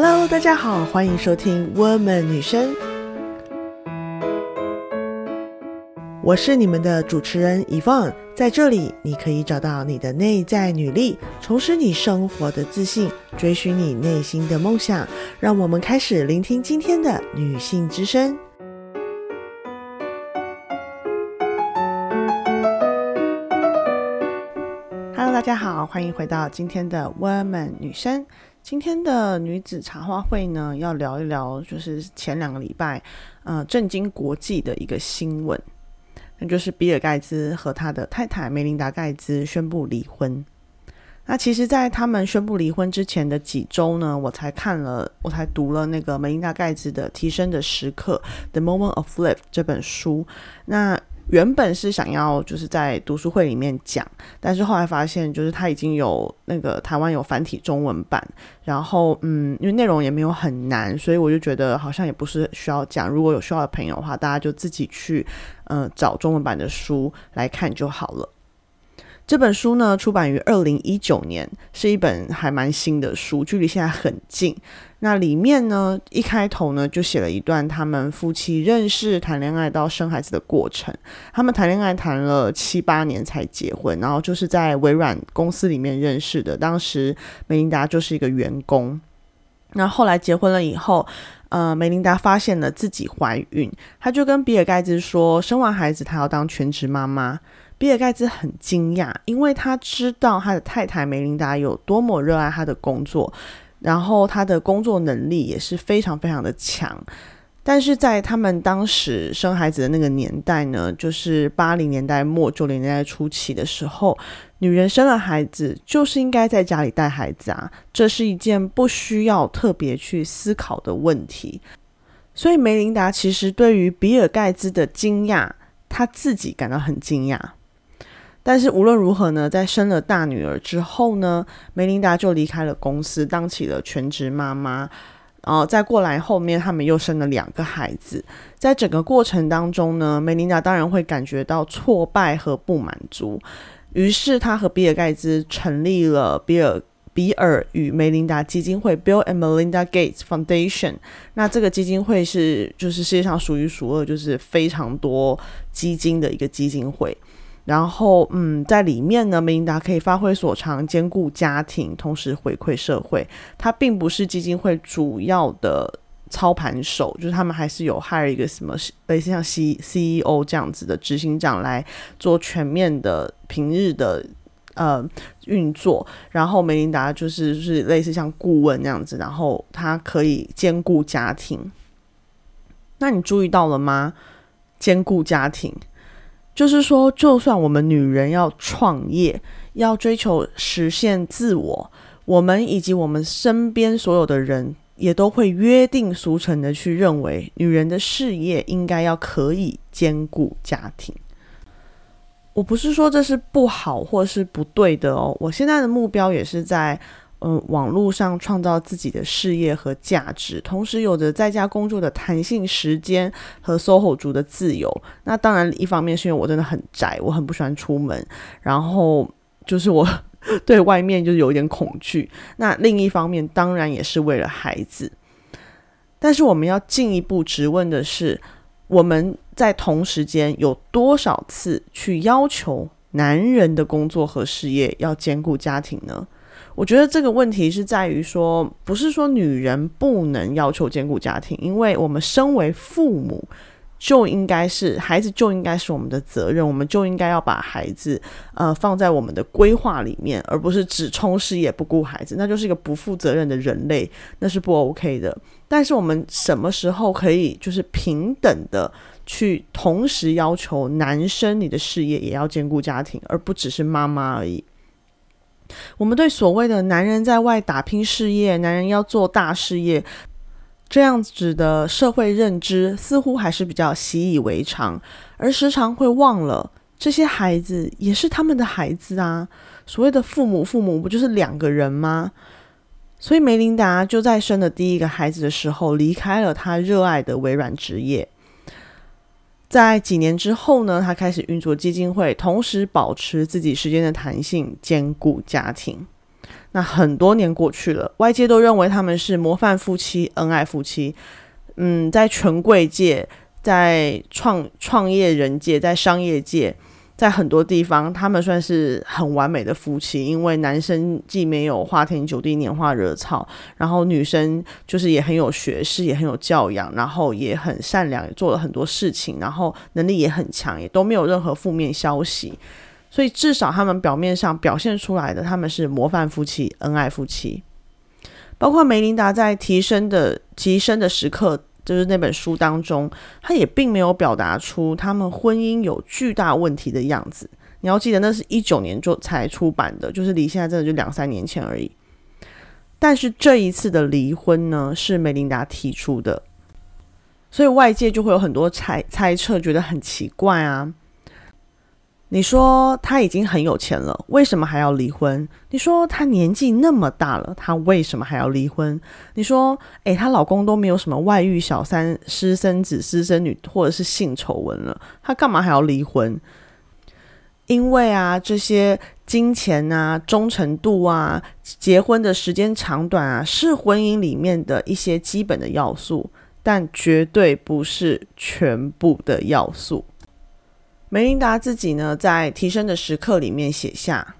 Hello，大家好，欢迎收听 Woman 女生，我是你们的主持人 y v o n 在这里你可以找到你的内在女力，重拾你生活的自信，追寻你内心的梦想。让我们开始聆听今天的女性之声。Hello，大家好，欢迎回到今天的 Woman 女生。今天的女子茶话会呢，要聊一聊，就是前两个礼拜，呃，震惊国际的一个新闻，那就是比尔盖茨和他的太太梅琳达盖茨宣布离婚。那其实，在他们宣布离婚之前的几周呢，我才看了，我才读了那个梅琳达盖茨的《提升的时刻》（The Moment of Life） 这本书。那原本是想要就是在读书会里面讲，但是后来发现就是他已经有那个台湾有繁体中文版，然后嗯，因为内容也没有很难，所以我就觉得好像也不是需要讲。如果有需要的朋友的话，大家就自己去嗯找中文版的书来看就好了。这本书呢，出版于二零一九年，是一本还蛮新的书，距离现在很近。那里面呢，一开头呢，就写了一段他们夫妻认识、谈恋爱到生孩子的过程。他们谈恋爱谈了七八年才结婚，然后就是在微软公司里面认识的。当时梅琳达就是一个员工。那后来结婚了以后，呃，梅琳达发现了自己怀孕，她就跟比尔盖茨说，生完孩子她要当全职妈妈。比尔盖茨很惊讶，因为他知道他的太太梅琳达有多么热爱他的工作，然后他的工作能力也是非常非常的强。但是在他们当时生孩子的那个年代呢，就是八零年代末九零年代初期的时候，女人生了孩子就是应该在家里带孩子啊，这是一件不需要特别去思考的问题。所以梅琳达其实对于比尔盖茨的惊讶，她自己感到很惊讶。但是无论如何呢，在生了大女儿之后呢，梅琳达就离开了公司，当起了全职妈妈。然后再过来后面，他们又生了两个孩子。在整个过程当中呢，梅琳达当然会感觉到挫败和不满足。于是他和比尔盖茨成立了比尔比尔与梅琳达基金会 （Bill and Melinda Gates Foundation）。那这个基金会是就是世界上数一数二，就是非常多基金的一个基金会。然后，嗯，在里面呢，梅琳达可以发挥所长，兼顾家庭，同时回馈社会。他并不是基金会主要的操盘手，就是他们还是有 hire 一个什么类似像 C C E O 这样子的执行长来做全面的平日的呃运作。然后梅琳达就是就是类似像顾问那样子，然后他可以兼顾家庭。那你注意到了吗？兼顾家庭。就是说，就算我们女人要创业，要追求实现自我，我们以及我们身边所有的人，也都会约定俗成的去认为，女人的事业应该要可以兼顾家庭。我不是说这是不好或是不对的哦，我现在的目标也是在。嗯，网络上创造自己的事业和价值，同时有着在家工作的弹性时间和 SOHO 族的自由。那当然，一方面是因为我真的很宅，我很不喜欢出门，然后就是我 对外面就是有一点恐惧。那另一方面，当然也是为了孩子。但是我们要进一步质问的是，我们在同时间有多少次去要求男人的工作和事业要兼顾家庭呢？我觉得这个问题是在于说，不是说女人不能要求兼顾家庭，因为我们身为父母，就应该是孩子就应该是我们的责任，我们就应该要把孩子呃放在我们的规划里面，而不是只冲事业不顾孩子，那就是一个不负责任的人类，那是不 OK 的。但是我们什么时候可以就是平等的去同时要求男生你的事业也要兼顾家庭，而不只是妈妈而已？我们对所谓的男人在外打拼事业，男人要做大事业这样子的社会认知，似乎还是比较习以为常，而时常会忘了这些孩子也是他们的孩子啊。所谓的父母，父母不就是两个人吗？所以梅琳达就在生的第一个孩子的时候，离开了她热爱的微软职业。在几年之后呢，他开始运作基金会，同时保持自己时间的弹性，兼顾家庭。那很多年过去了，外界都认为他们是模范夫妻、恩爱夫妻。嗯，在权贵界、在创创业人界、在商业界，在很多地方，他们算是很完美的夫妻。因为男生既没有花天酒地、拈花惹草，然后女生就是也很有学识、也很有教养，然后也很善良，也做了很多事情，然后能力也很强，也都没有任何负面消息。所以至少他们表面上表现出来的，他们是模范夫妻、恩爱夫妻。包括梅琳达在提升的提升的时刻。就是那本书当中，他也并没有表达出他们婚姻有巨大问题的样子。你要记得，那是一九年就才出版的，就是离现在真的就两三年前而已。但是这一次的离婚呢，是梅琳达提出的，所以外界就会有很多猜猜测，觉得很奇怪啊。你说他已经很有钱了，为什么还要离婚？你说他年纪那么大了，他为什么还要离婚？你说，诶，她老公都没有什么外遇、小三、私生子、私生女或者是性丑闻了，他干嘛还要离婚？因为啊，这些金钱啊、忠诚度啊、结婚的时间长短啊，是婚姻里面的一些基本的要素，但绝对不是全部的要素。梅琳达自己呢，在提升的时刻里面写下：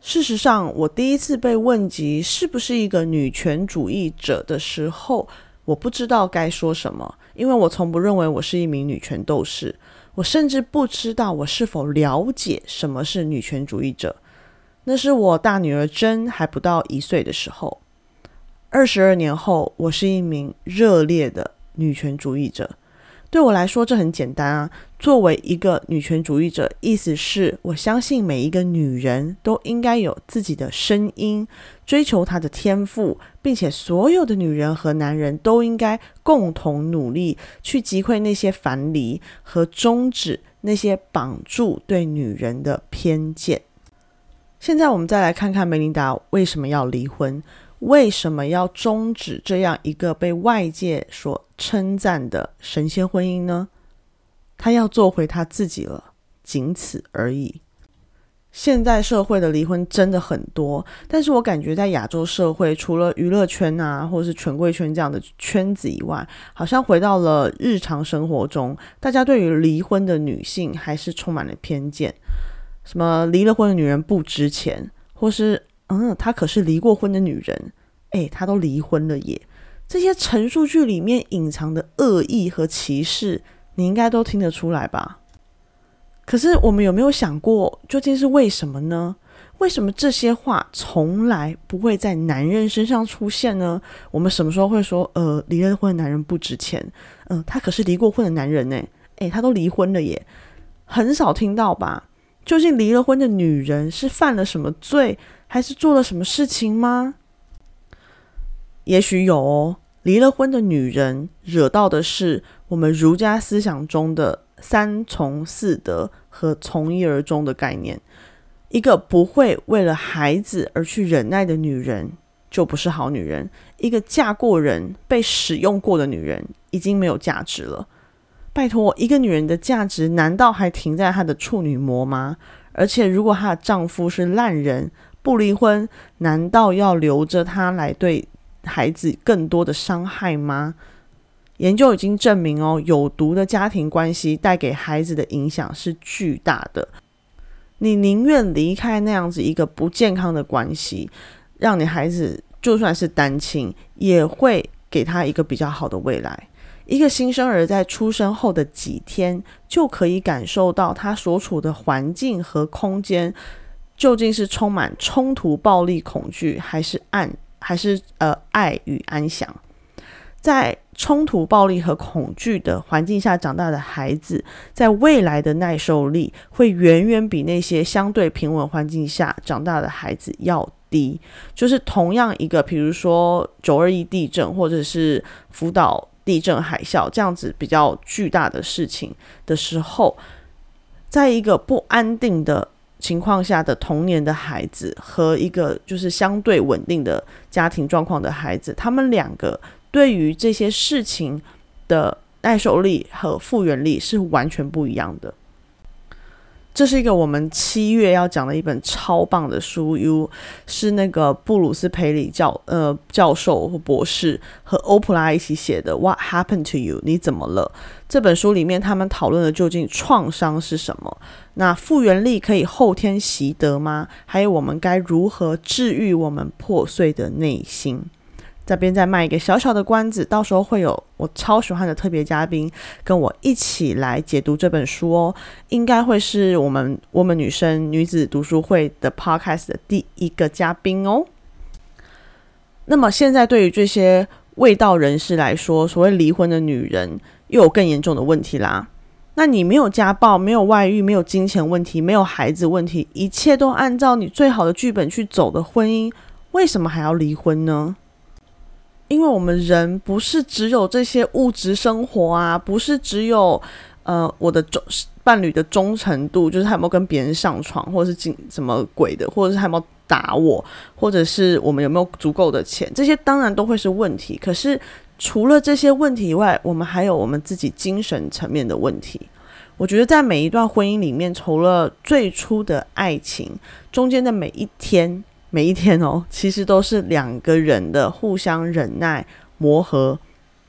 事实上，我第一次被问及是不是一个女权主义者的时候，我不知道该说什么，因为我从不认为我是一名女权斗士，我甚至不知道我是否了解什么是女权主义者。那是我大女儿珍还不到一岁的时候，二十二年后，我是一名热烈的女权主义者。对我来说，这很简单啊。作为一个女权主义者，意思是我相信每一个女人都应该有自己的声音，追求她的天赋，并且所有的女人和男人都应该共同努力去击溃那些樊篱和终止那些绑住对女人的偏见。现在我们再来看看梅琳达为什么要离婚。为什么要终止这样一个被外界所称赞的神仙婚姻呢？他要做回他自己了，仅此而已。现在社会的离婚真的很多，但是我感觉在亚洲社会，除了娱乐圈啊，或者是权贵圈这样的圈子以外，好像回到了日常生活中，大家对于离婚的女性还是充满了偏见。什么离了婚的女人不值钱，或是。嗯，她可是离过婚的女人，哎，她都离婚了耶！这些陈述句里面隐藏的恶意和歧视，你应该都听得出来吧？可是我们有没有想过，究竟是为什么呢？为什么这些话从来不会在男人身上出现呢？我们什么时候会说，呃，离了婚的男人不值钱？嗯，他可是离过婚的男人呢，诶，他都离婚了耶，很少听到吧？究竟离了婚的女人是犯了什么罪？还是做了什么事情吗？也许有哦。离了婚的女人惹到的是我们儒家思想中的三从四德和从一而终的概念。一个不会为了孩子而去忍耐的女人，就不是好女人。一个嫁过人、被使用过的女人，已经没有价值了。拜托，一个女人的价值难道还停在她的处女膜吗？而且，如果她的丈夫是烂人，不离婚，难道要留着他来对孩子更多的伤害吗？研究已经证明哦，有毒的家庭关系带给孩子的影响是巨大的。你宁愿离开那样子一个不健康的关系，让你孩子就算是单亲，也会给他一个比较好的未来。一个新生儿在出生后的几天，就可以感受到他所处的环境和空间。究竟是充满冲突、暴力、恐惧，还是爱，还是呃爱与安详？在冲突、暴力和恐惧的环境下长大的孩子，在未来的耐受力会远远比那些相对平稳环境下长大的孩子要低。就是同样一个，比如说九二一地震，或者是福岛地震、海啸这样子比较巨大的事情的时候，在一个不安定的。情况下的童年的孩子和一个就是相对稳定的家庭状况的孩子，他们两个对于这些事情的耐受力和复原力是完全不一样的。这是一个我们七月要讲的一本超棒的书，U 是那个布鲁斯培里教呃教授或博士和欧普拉一起写的。What happened to you？你怎么了？这本书里面他们讨论的究竟创伤是什么？那复原力可以后天习得吗？还有我们该如何治愈我们破碎的内心？这边再卖一个小小的关子，到时候会有我超喜欢的特别嘉宾跟我一起来解读这本书哦，应该会是我们我们女生女子读书会的 podcast 的第一个嘉宾哦。那么现在对于这些未道人士来说，所谓离婚的女人又有更严重的问题啦。那你没有家暴，没有外遇，没有金钱问题，没有孩子问题，一切都按照你最好的剧本去走的婚姻，为什么还要离婚呢？因为我们人不是只有这些物质生活啊，不是只有呃我的忠伴侣的忠诚度，就是他有没有跟别人上床，或者是进什么鬼的，或者是他有没有打我，或者是我们有没有足够的钱，这些当然都会是问题。可是除了这些问题以外，我们还有我们自己精神层面的问题。我觉得在每一段婚姻里面，除了最初的爱情，中间的每一天。每一天哦，其实都是两个人的互相忍耐、磨合，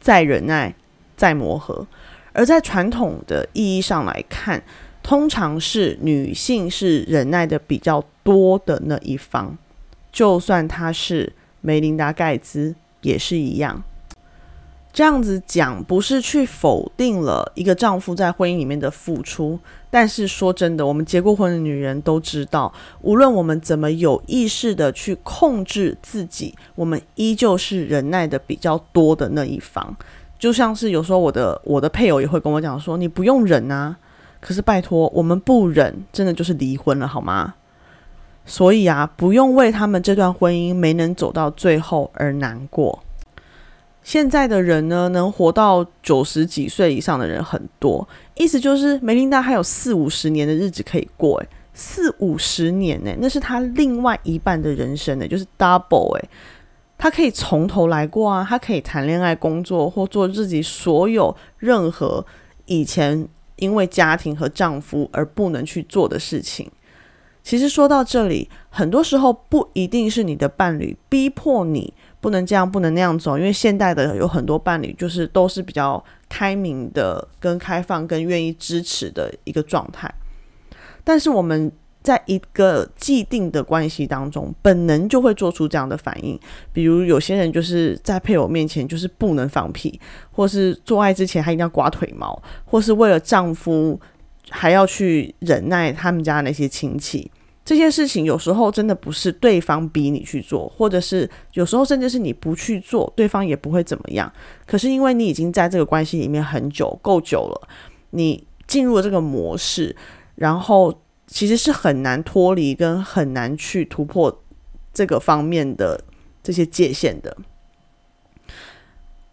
再忍耐、再磨合。而在传统的意义上来看，通常是女性是忍耐的比较多的那一方，就算她是梅琳达·盖茨也是一样。这样子讲不是去否定了一个丈夫在婚姻里面的付出，但是说真的，我们结过婚的女人都知道，无论我们怎么有意识的去控制自己，我们依旧是忍耐的比较多的那一方。就像是有时候我的我的配偶也会跟我讲说：“你不用忍啊。”可是拜托，我们不忍，真的就是离婚了，好吗？所以啊，不用为他们这段婚姻没能走到最后而难过。现在的人呢，能活到九十几岁以上的人很多，意思就是梅琳达还有四五十年的日子可以过，诶，四五十年呢，那是他另外一半的人生呢，就是 double 诶，他可以从头来过啊，他可以谈恋爱、工作或做自己所有任何以前因为家庭和丈夫而不能去做的事情。其实说到这里，很多时候不一定是你的伴侣逼迫你。不能这样，不能那样走，因为现代的有很多伴侣就是都是比较开明的、跟开放、跟愿意支持的一个状态。但是我们在一个既定的关系当中，本能就会做出这样的反应。比如有些人就是在配偶面前就是不能放屁，或是做爱之前还一定要刮腿毛，或是为了丈夫还要去忍耐他们家那些亲戚。这些事情有时候真的不是对方逼你去做，或者是有时候甚至是你不去做，对方也不会怎么样。可是因为你已经在这个关系里面很久，够久了，你进入了这个模式，然后其实是很难脱离，跟很难去突破这个方面的这些界限的。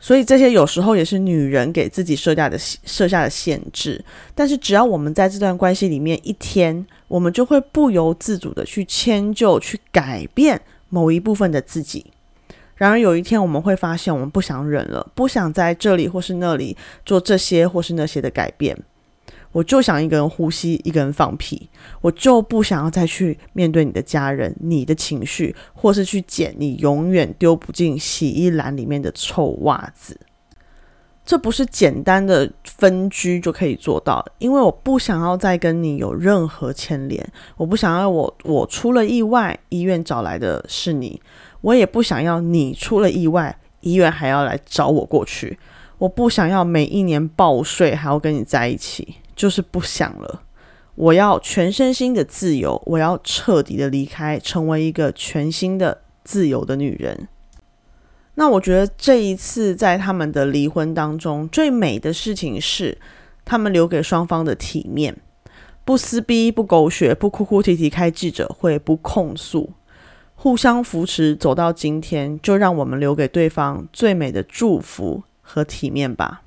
所以这些有时候也是女人给自己设下的设下的限制，但是只要我们在这段关系里面一天，我们就会不由自主的去迁就、去改变某一部分的自己。然而有一天我们会发现，我们不想忍了，不想在这里或是那里做这些或是那些的改变。我就想一个人呼吸，一个人放屁。我就不想要再去面对你的家人、你的情绪，或是去捡你永远丢不进洗衣篮里面的臭袜子。这不是简单的分居就可以做到，因为我不想要再跟你有任何牵连。我不想要我我出了意外，医院找来的是你；我也不想要你出了意外，医院还要来找我过去。我不想要每一年报税还要跟你在一起。就是不想了，我要全身心的自由，我要彻底的离开，成为一个全新的自由的女人。那我觉得这一次在他们的离婚当中，最美的事情是他们留给双方的体面，不撕逼，不狗血，不哭哭啼啼开记者会，不控诉，互相扶持走到今天，就让我们留给对方最美的祝福和体面吧。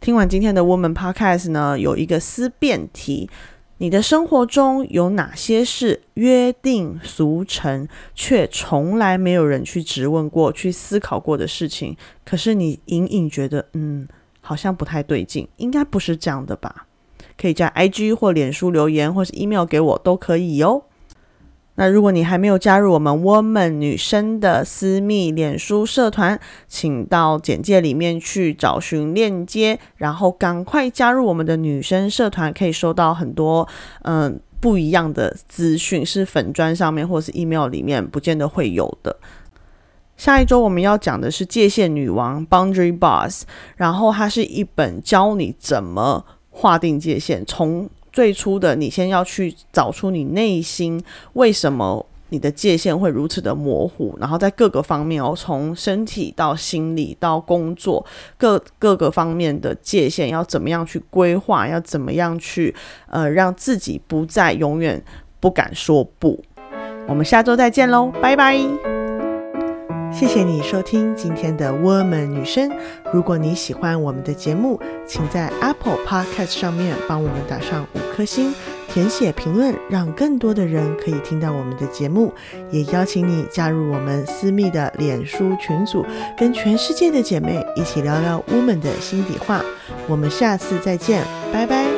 听完今天的 Woman Podcast 呢，有一个思辨题：你的生活中有哪些是约定俗成，却从来没有人去质问过、去思考过的事情？可是你隐隐觉得，嗯，好像不太对劲，应该不是这样的吧？可以在 IG 或脸书留言，或是 email 给我都可以哦。那如果你还没有加入我们 Woman 女生的私密脸书社团，请到简介里面去找寻链接，然后赶快加入我们的女生社团，可以收到很多嗯不一样的资讯，是粉砖上面或是 email 里面不见得会有的。下一周我们要讲的是界限女王 Boundary Boss，然后它是一本教你怎么划定界限，从最初的你先要去找出你内心为什么你的界限会如此的模糊，然后在各个方面哦，从身体到心理到工作各各个方面的界限要怎么样去规划，要怎么样去呃让自己不再永远不敢说不。我们下周再见喽，拜拜。谢谢你收听今天的 Woman 女生。如果你喜欢我们的节目，请在 Apple Podcast 上面帮我们打上五颗星，填写评论，让更多的人可以听到我们的节目。也邀请你加入我们私密的脸书群组，跟全世界的姐妹一起聊聊 Woman 的心底话。我们下次再见，拜拜。